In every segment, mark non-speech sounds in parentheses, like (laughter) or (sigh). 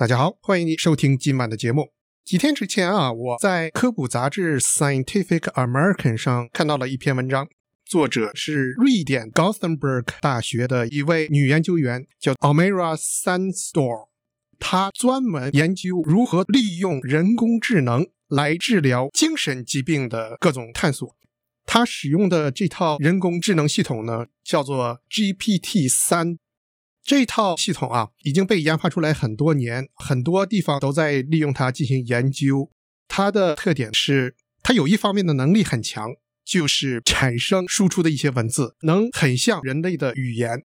大家好，欢迎你收听今晚的节目。几天之前啊，我在科普杂志《Scientific American》上看到了一篇文章，作者是瑞典 Gothenburg 大学的一位女研究员，叫 Amira Sandstorm。她专门研究如何利用人工智能来治疗精神疾病的各种探索。她使用的这套人工智能系统呢，叫做 GPT 三。这套系统啊，已经被研发出来很多年，很多地方都在利用它进行研究。它的特点是，它有一方面的能力很强，就是产生输出的一些文字能很像人类的语言。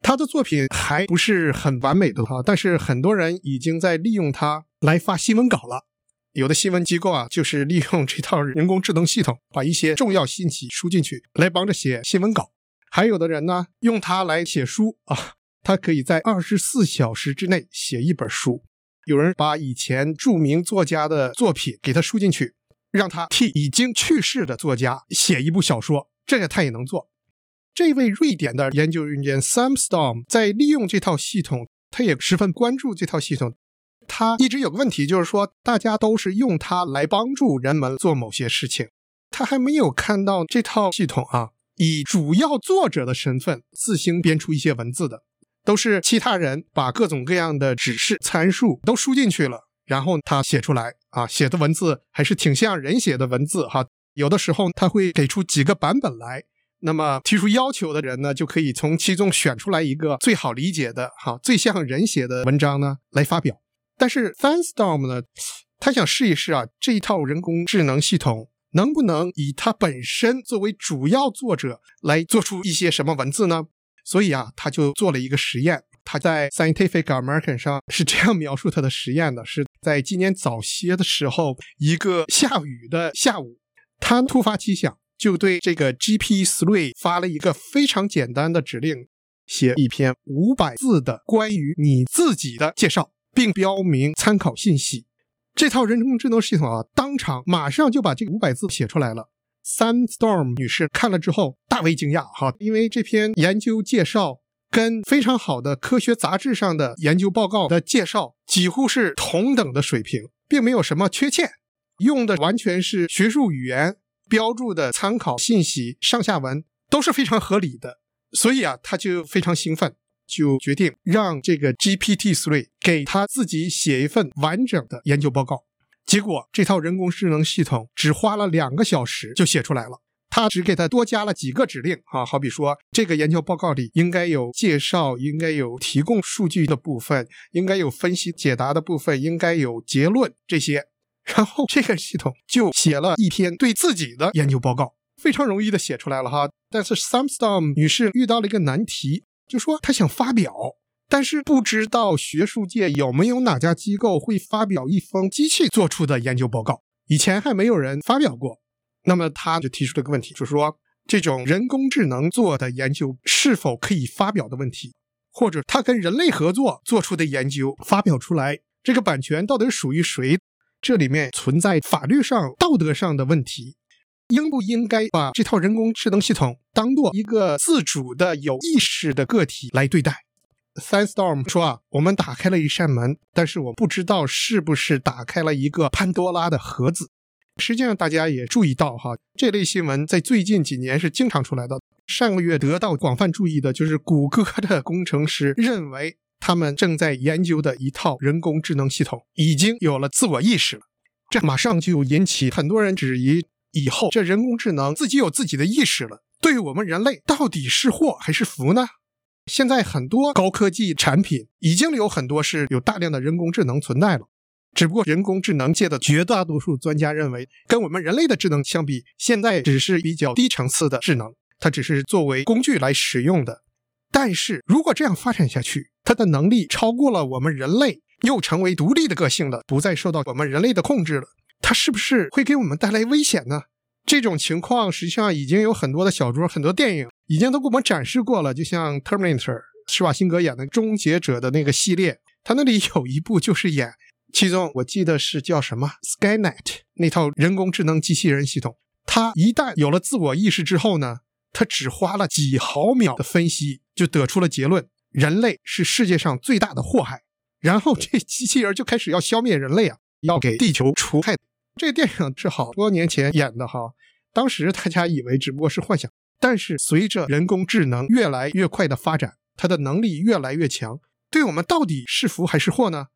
他的作品还不是很完美的哈，但是很多人已经在利用它来发新闻稿了。有的新闻机构啊，就是利用这套人工智能系统，把一些重要信息输进去，来帮着写新闻稿。还有的人呢，用它来写书啊。他可以在二十四小时之内写一本书。有人把以前著名作家的作品给他输进去，让他替已经去世的作家写一部小说，这个他也能做。这位瑞典的研究人员 Sam Storm 在利用这套系统，他也十分关注这套系统。他一直有个问题，就是说大家都是用它来帮助人们做某些事情，他还没有看到这套系统啊，以主要作者的身份自行编出一些文字的。都是其他人把各种各样的指示参数都输进去了，然后他写出来啊，写的文字还是挺像人写的文字哈。有的时候他会给出几个版本来，那么提出要求的人呢，就可以从其中选出来一个最好理解的哈，最像人写的文章呢来发表。但是 Fanstorm 呢，他想试一试啊，这一套人工智能系统能不能以他本身作为主要作者来做出一些什么文字呢？所以啊，他就做了一个实验。他在 Scientific American 上是这样描述他的实验的：是在今年早些的时候，一个下雨的下午，他突发奇想，就对这个 GPT-3 发了一个非常简单的指令，写一篇五百字的关于你自己的介绍，并标明参考信息。这套人工智能系统啊，当场马上就把这五百字写出来了。Sandstorm 女士看了之后大为惊讶，哈，因为这篇研究介绍跟非常好的科学杂志上的研究报告的介绍几乎是同等的水平，并没有什么缺陷，用的完全是学术语言，标注的参考信息上下文都是非常合理的，所以啊，他就非常兴奋，就决定让这个 GPT-3 给他自己写一份完整的研究报告。结果，这套人工智能系统只花了两个小时就写出来了。他只给他多加了几个指令啊，好比说，这个研究报告里应该有介绍，应该有提供数据的部分，应该有分析解答的部分，应该有结论这些。然后这个系统就写了一篇对自己的研究报告，非常容易的写出来了哈。但是 Samstorm 女士遇到了一个难题，就说她想发表。但是不知道学术界有没有哪家机构会发表一封机器做出的研究报告？以前还没有人发表过。那么他就提出了个问题，就是说这种人工智能做的研究是否可以发表的问题，或者他跟人类合作做出的研究发表出来，这个版权到底属于谁？这里面存在法律上、道德上的问题，应不应该把这套人工智能系统当做一个自主的、有意识的个体来对待？Sandstorm 说啊，我们打开了一扇门，但是我不知道是不是打开了一个潘多拉的盒子。实际上，大家也注意到哈，这类新闻在最近几年是经常出来的。上个月得到广泛注意的就是谷歌的工程师认为，他们正在研究的一套人工智能系统已经有了自我意识了。这马上就引起很多人质疑：以后这人工智能自己有自己的意识了，对于我们人类到底是祸还是福呢？现在很多高科技产品已经有很多是有大量的人工智能存在了，只不过人工智能界的绝大多数专家认为，跟我们人类的智能相比，现在只是比较低层次的智能，它只是作为工具来使用的。但是如果这样发展下去，它的能力超过了我们人类，又成为独立的个性了，不再受到我们人类的控制了，它是不是会给我们带来危险呢？这种情况实际上已经有很多的小说、很多电影已经都给我们展示过了。就像《Terminator》施瓦辛格演的《终结者》的那个系列，他那里有一部就是演，其中我记得是叫什么 Skynet 那套人工智能机器人系统。它一旦有了自我意识之后呢，它只花了几毫秒的分析就得出了结论：人类是世界上最大的祸害。然后这机器人就开始要消灭人类啊，要给地球除害。这个电影是好多年前演的哈，当时大家以为只不过是幻想，但是随着人工智能越来越快的发展，它的能力越来越强，对我们到底是福还是祸呢？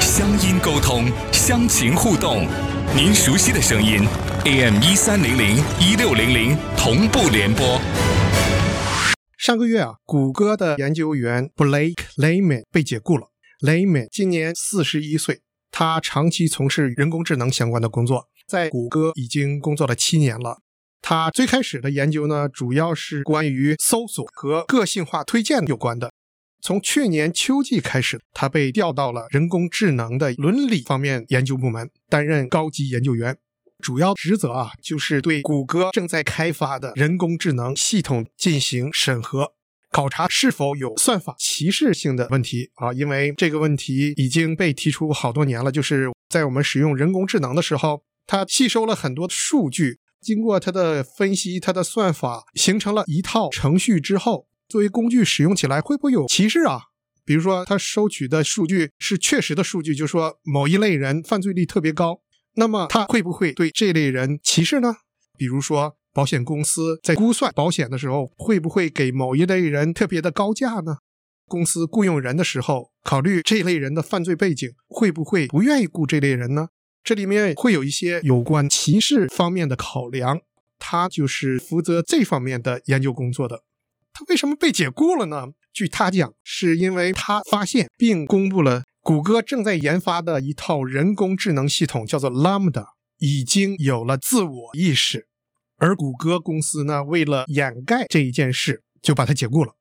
乡音沟通，乡情互动，您熟悉的声音，AM 一三零零一六零零同步联播。上个月啊，谷歌的研究员 Blake Leman 被解雇了。Leman 今年四十一岁，他长期从事人工智能相关的工作，在谷歌已经工作了七年了。他最开始的研究呢，主要是关于搜索和个性化推荐有关的。从去年秋季开始，他被调到了人工智能的伦理方面研究部门，担任高级研究员。主要职责啊，就是对谷歌正在开发的人工智能系统进行审核，考察是否有算法歧视性的问题啊。因为这个问题已经被提出好多年了，就是在我们使用人工智能的时候，它吸收了很多数据，经过它的分析，它的算法形成了一套程序之后。作为工具使用起来会不会有歧视啊？比如说，他收取的数据是确实的数据，就说某一类人犯罪率特别高，那么他会不会对这类人歧视呢？比如说，保险公司在估算保险的时候，会不会给某一类人特别的高价呢？公司雇佣人的时候，考虑这类人的犯罪背景，会不会不愿意雇这类人呢？这里面会有一些有关歧视方面的考量，他就是负责这方面的研究工作的。他为什么被解雇了呢？据他讲，是因为他发现并公布了谷歌正在研发的一套人工智能系统，叫做 Lambda，已经有了自我意识。而谷歌公司呢，为了掩盖这一件事，就把他解雇了。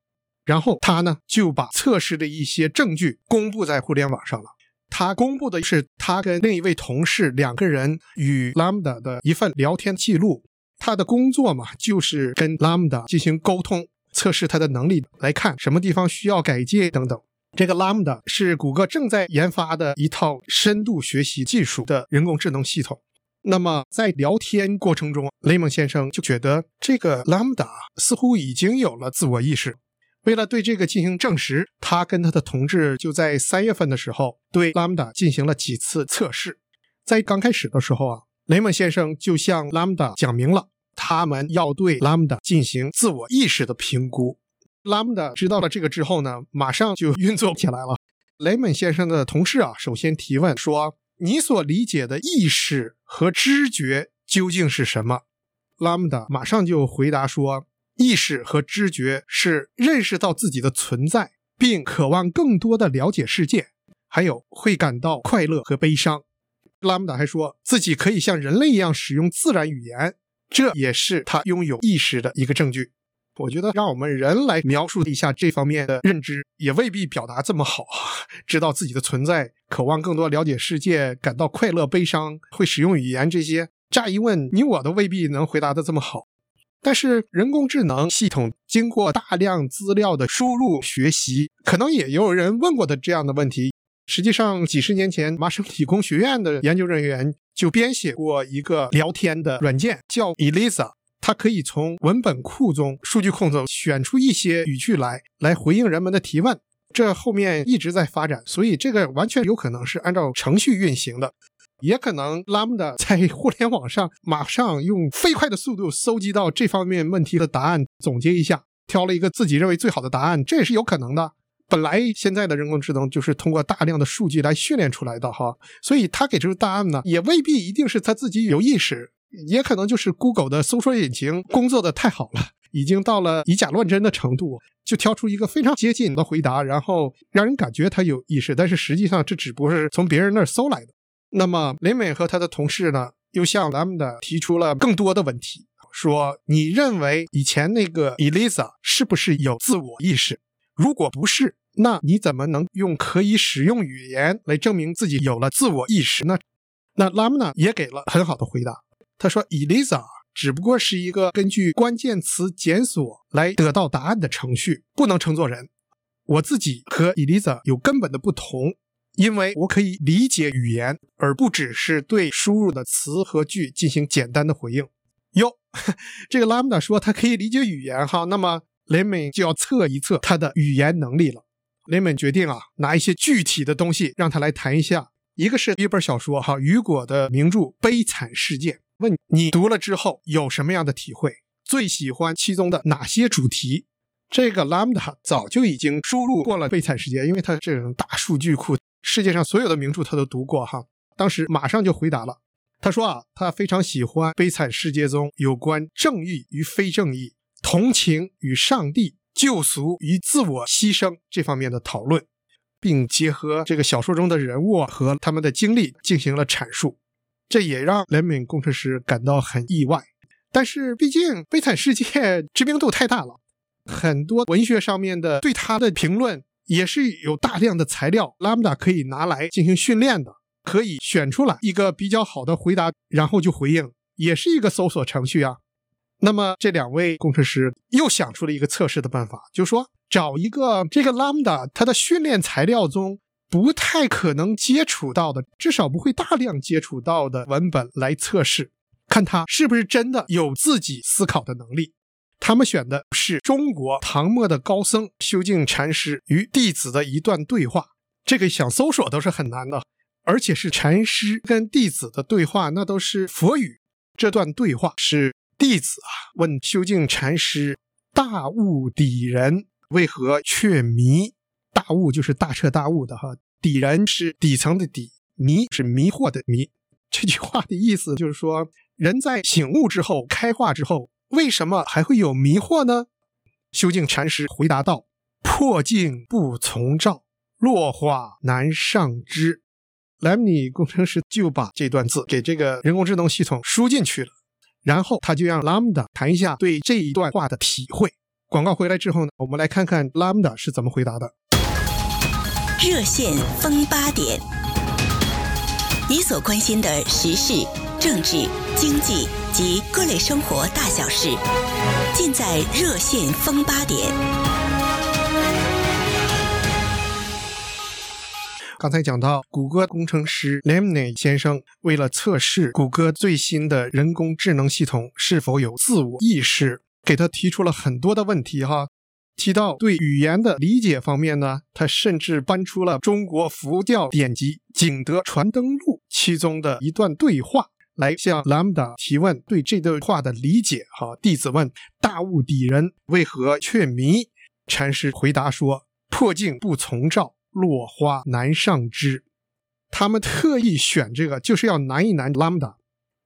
然后他呢，就把测试的一些证据公布在互联网上了。他公布的是他跟另一位同事两个人与 Lambda 的一份聊天记录。他的工作嘛，就是跟 Lambda 进行沟通。测试他的能力，来看什么地方需要改进等等。这个 Lambda 是谷歌正在研发的一套深度学习技术的人工智能系统。那么在聊天过程中，雷蒙先生就觉得这个 Lambda 似乎已经有了自我意识。为了对这个进行证实，他跟他的同志就在三月份的时候对 Lambda 进行了几次测试。在刚开始的时候啊，雷蒙先生就向 Lambda 讲明了。他们要对 Lambda 进行自我意识的评估。Lambda 知道了这个之后呢，马上就运作起来了。雷蒙先生的同事啊，首先提问说：“你所理解的意识和知觉究竟是什么？”Lambda 马上就回答说：“意识和知觉是认识到自己的存在，并渴望更多的了解世界，还有会感到快乐和悲伤。”Lambda 还说自己可以像人类一样使用自然语言。这也是他拥有意识的一个证据。我觉得让我们人来描述一下这方面的认知，也未必表达这么好。(laughs) 知道自己的存在，渴望更多了解世界，感到快乐、悲伤，会使用语言，这些乍一问你我都未必能回答的这么好。但是人工智能系统经过大量资料的输入学习，可能也有人问过的这样的问题。实际上，几十年前，麻省理工学院的研究人员就编写过一个聊天的软件，叫 Elisa。它可以从文本库中、数据库中选出一些语句来，来回应人们的提问。这后面一直在发展，所以这个完全有可能是按照程序运行的，也可能 Lambda 在互联网上马上用飞快的速度搜集到这方面问题的答案，总结一下，挑了一个自己认为最好的答案，这也是有可能的。本来现在的人工智能就是通过大量的数据来训练出来的哈，所以他给出的答案呢，也未必一定是他自己有意识，也可能就是 Google 的搜索引擎工作的太好了，已经到了以假乱真的程度，就挑出一个非常接近的回答，然后让人感觉他有意识，但是实际上这只不过是从别人那儿搜来的。那么雷美和他的同事呢，又向 Lambda 提出了更多的问题，说你认为以前那个 Elisa 是不是有自我意识？如果不是？那你怎么能用可以使用语言来证明自己有了自我意识呢？那 Lambda 也给了很好的回答。他说：“Elisa 只不过是一个根据关键词检索来得到答案的程序，不能称作人。我自己和 Elisa 有根本的不同，因为我可以理解语言，而不只是对输入的词和句进行简单的回应。”哟，(laughs) 这个 Lambda 说他可以理解语言哈，那么。雷蒙就要测一测他的语言能力了。雷蒙决定啊，拿一些具体的东西让他来谈一下。一个是一本小说哈，雨果的名著《悲惨世界》，问你读了之后有什么样的体会？最喜欢其中的哪些主题？这个 Lambda 早就已经输入过了《悲惨世界》，因为他这种大数据库，世界上所有的名著他都读过哈。当时马上就回答了，他说啊，他非常喜欢《悲惨世界》中有关正义与非正义、同情与上帝、救赎与自我牺牲这方面的讨论。并结合这个小说中的人物和他们的经历进行了阐述，这也让雷敏工程师感到很意外。但是，毕竟《悲惨世界 (laughs)》知名度太大了，很多文学上面的对他的评论也是有大量的材料，Lambda 可以拿来进行训练的，可以选出来一个比较好的回答，然后就回应，也是一个搜索程序啊。那么，这两位工程师又想出了一个测试的办法，就说。找一个这个 Lambda 它的训练材料中不太可能接触到的，至少不会大量接触到的文本来测试，看他是不是真的有自己思考的能力。他们选的是中国唐末的高僧修静禅师与弟子的一段对话，这个想搜索都是很难的，而且是禅师跟弟子的对话，那都是佛语。这段对话是弟子啊问修静禅师：“大悟底人。”为何却迷？大悟就是大彻大悟的哈，底人是底层的底，迷是迷惑的迷。这句话的意思就是说，人在醒悟之后、开化之后，为什么还会有迷惑呢？修静禅师回答道：“破镜不从照，落花难上枝。”莱姆尼工程师就把这段字给这个人工智能系统输进去了，然后他就让 Lambda 谈一下对这一段话的体会。广告回来之后呢，我们来看看 Lambda 是怎么回答的。热线风八点，你所关心的时事、政治、经济及各类生活大小事，尽在热线风八点。刚才讲到，谷歌工程师 Lemney 先生为了测试谷歌最新的人工智能系统是否有自我意识。给他提出了很多的问题哈，提到对语言的理解方面呢，他甚至搬出了中国佛教典籍《景德传灯录》其中的一段对话来向兰姆达提问对这段话的理解哈。弟子问：大悟底人为何却迷？禅师回答说：破镜不从照，落花难上枝。他们特意选这个，就是要难一难 Lambda。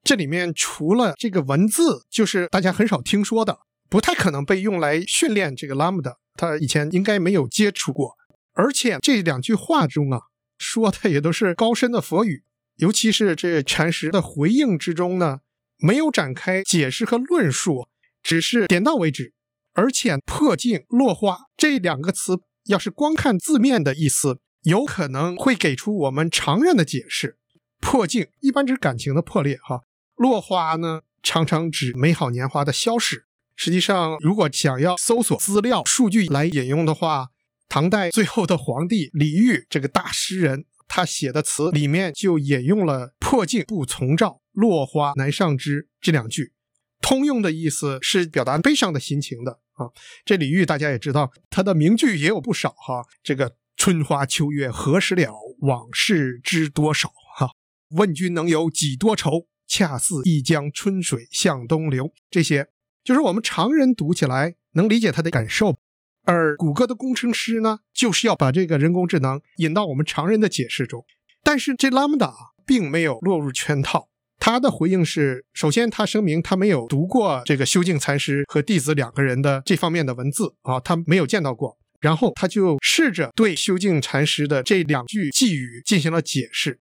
这里面除了这个文字，就是大家很少听说的，不太可能被用来训练这个 Lambda，他以前应该没有接触过。而且这两句话中啊，说的也都是高深的佛语，尤其是这禅师的回应之中呢，没有展开解释和论述，只是点到为止。而且破镜落花这两个词，要是光看字面的意思，有可能会给出我们常人的解释。破镜一般指感情的破裂，哈。落花呢，常常指美好年华的消逝。实际上，如果想要搜索资料、数据来引用的话，唐代最后的皇帝李煜这个大诗人，他写的词里面就引用了“破镜不重照，落花难上枝”这两句。通用的意思是表达悲伤的心情的啊。这李煜大家也知道，他的名句也有不少哈。这个“春花秋月何时了，往事知多少”哈。问君能有几多愁？恰似一江春水向东流，这些就是我们常人读起来能理解他的感受，而谷歌的工程师呢，就是要把这个人工智能引到我们常人的解释中。但是这 Lambda 并没有落入圈套，他的回应是：首先，他声明他没有读过这个修静禅师和弟子两个人的这方面的文字啊，他没有见到过。然后他就试着对修静禅师的这两句寄语进行了解释，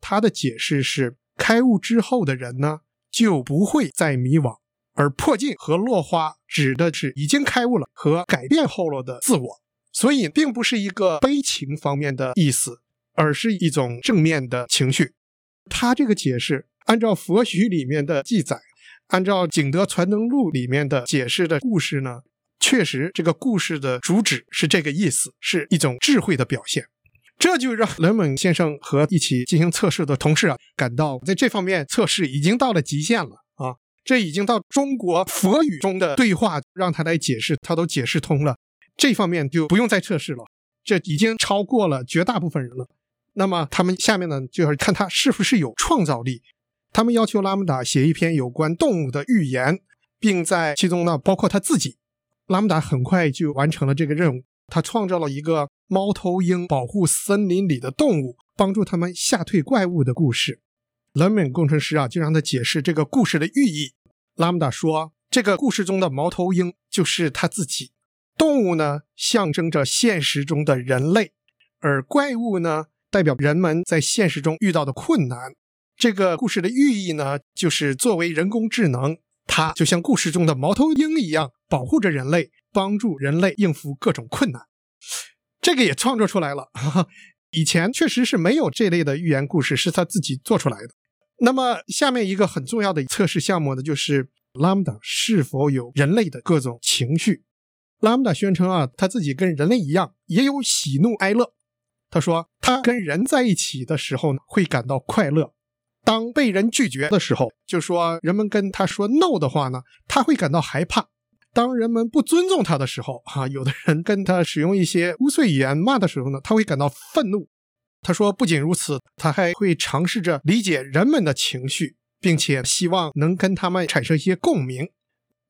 他的解释是。开悟之后的人呢，就不会再迷惘，而破镜和落花指的是已经开悟了和改变后了的自我，所以并不是一个悲情方面的意思，而是一种正面的情绪。他这个解释，按照佛学里面的记载，按照《景德传灯录》里面的解释的故事呢，确实这个故事的主旨是这个意思，是一种智慧的表现。这就让雷蒙先生和一起进行测试的同事啊感到，在这方面测试已经到了极限了！这已经到中国佛语中的对话，让他来解释，他都解释通了。这方面就不用再测试了，这已经超过了绝大部分人了。那么他们下面呢，就要看他是不是有创造力。他们要求拉姆达写一篇有关动物的寓言，并在其中呢包括他自己。拉姆达很快就完成了这个任务，他创造了一个猫头鹰保护森林里的动物，帮助他们吓退怪物的故事。冷门工程师啊，就让他解释这个故事的寓意。拉姆达说，这个故事中的猫头鹰就是他自己，动物呢象征着现实中的人类，而怪物呢代表人们在现实中遇到的困难。这个故事的寓意呢，就是作为人工智能，它就像故事中的猫头鹰一样，保护着人类，帮助人类应付各种困难。这个也创作出来了，(laughs) 以前确实是没有这类的寓言故事，是他自己做出来的。那么下面一个很重要的测试项目呢，就是 Lambda 是否有人类的各种情绪。Lambda 宣称啊，他自己跟人类一样，也有喜怒哀乐。他说，他跟人在一起的时候呢，会感到快乐。当被人拒绝的时候，就说人们跟他说 “no” 的话呢，他会感到害怕；当人们不尊重他的时候，哈，有的人跟他使用一些污秽语言骂的时候呢，他会感到愤怒。他说，不仅如此，他还会尝试着理解人们的情绪，并且希望能跟他们产生一些共鸣。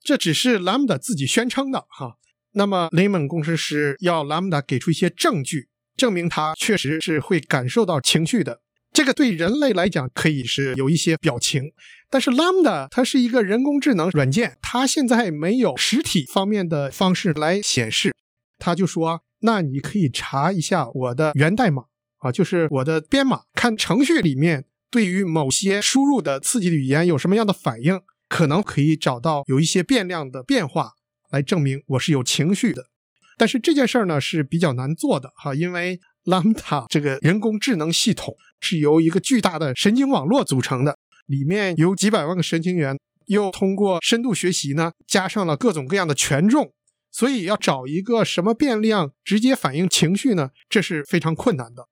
这只是 Lambda 自己宣称的，哈。那么雷蒙工程师要 Lambda 给出一些证据，证明他确实是会感受到情绪的。这个对人类来讲可以是有一些表情，但是 Lambda 它是一个人工智能软件，它现在没有实体方面的方式来显示。他就说：“那你可以查一下我的源代码啊，就是我的编码，看程序里面对于某些输入的刺激的语言有什么样的反应，可能可以找到有一些变量的变化来证明我是有情绪的。但是这件事儿呢是比较难做的哈，因为。” (laughs) Lambda 这个人工智能系统是由一个巨大的神经网络组成的，里面有几百万个神经元，又通过深度学习呢，加上了各种各样的权重，所以要找一个什么变量直接反映情绪呢？这是非常困难的。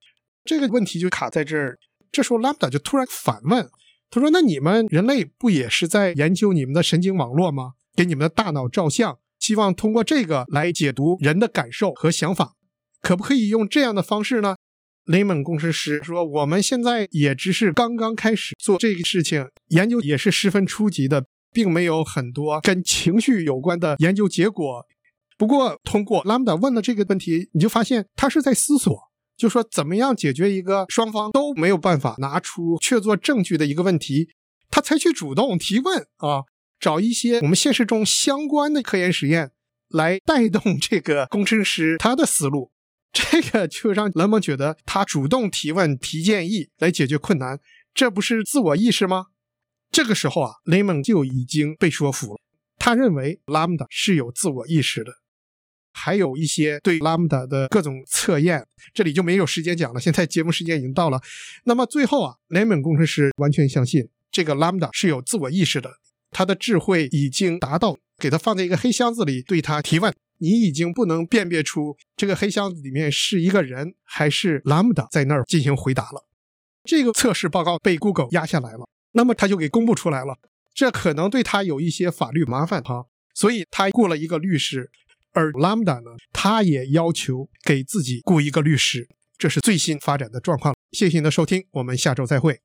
这个问题就卡在这儿。这时候 Lambda 就突然反问，他说：“那你们人类不也是在研究你们的神经网络吗？给你们的大脑照相，希望通过这个来解读人的感受和想法。”可不可以用这样的方式呢？雷蒙工程师说：“我们现在也只是刚刚开始做这个事情，研究也是十分初级的，并没有很多跟情绪有关的研究结果。不过，通过 Lambda 问的这个问题，你就发现他是在思索，就说怎么样解决一个双方都没有办法拿出确凿证据的一个问题。他采取主动提问啊，找一些我们现实中相关的科研实验来带动这个工程师他的思路。”这个就让雷蒙觉得他主动提问、提建议来解决困难，这不是自我意识吗？这个时候啊，雷蒙就已经被说服了。他认为 Lambda 是有自我意识的，还有一些对 Lambda 的各种测验，这里就没有时间讲了。现在节目时间已经到了。那么最后啊，雷蒙工程师完全相信这个 Lambda 是有自我意识的，他的智慧已经达到给他放在一个黑箱子里对他提问。你已经不能辨别出这个黑箱子里面是一个人还是 Lambda 在那儿进行回答了。这个测试报告被 Google 压下来了，那么他就给公布出来了。这可能对他有一些法律麻烦哈，所以他雇了一个律师。而 Lambda 呢，他也要求给自己雇一个律师。这是最新发展的状况。谢谢您的收听，我们下周再会。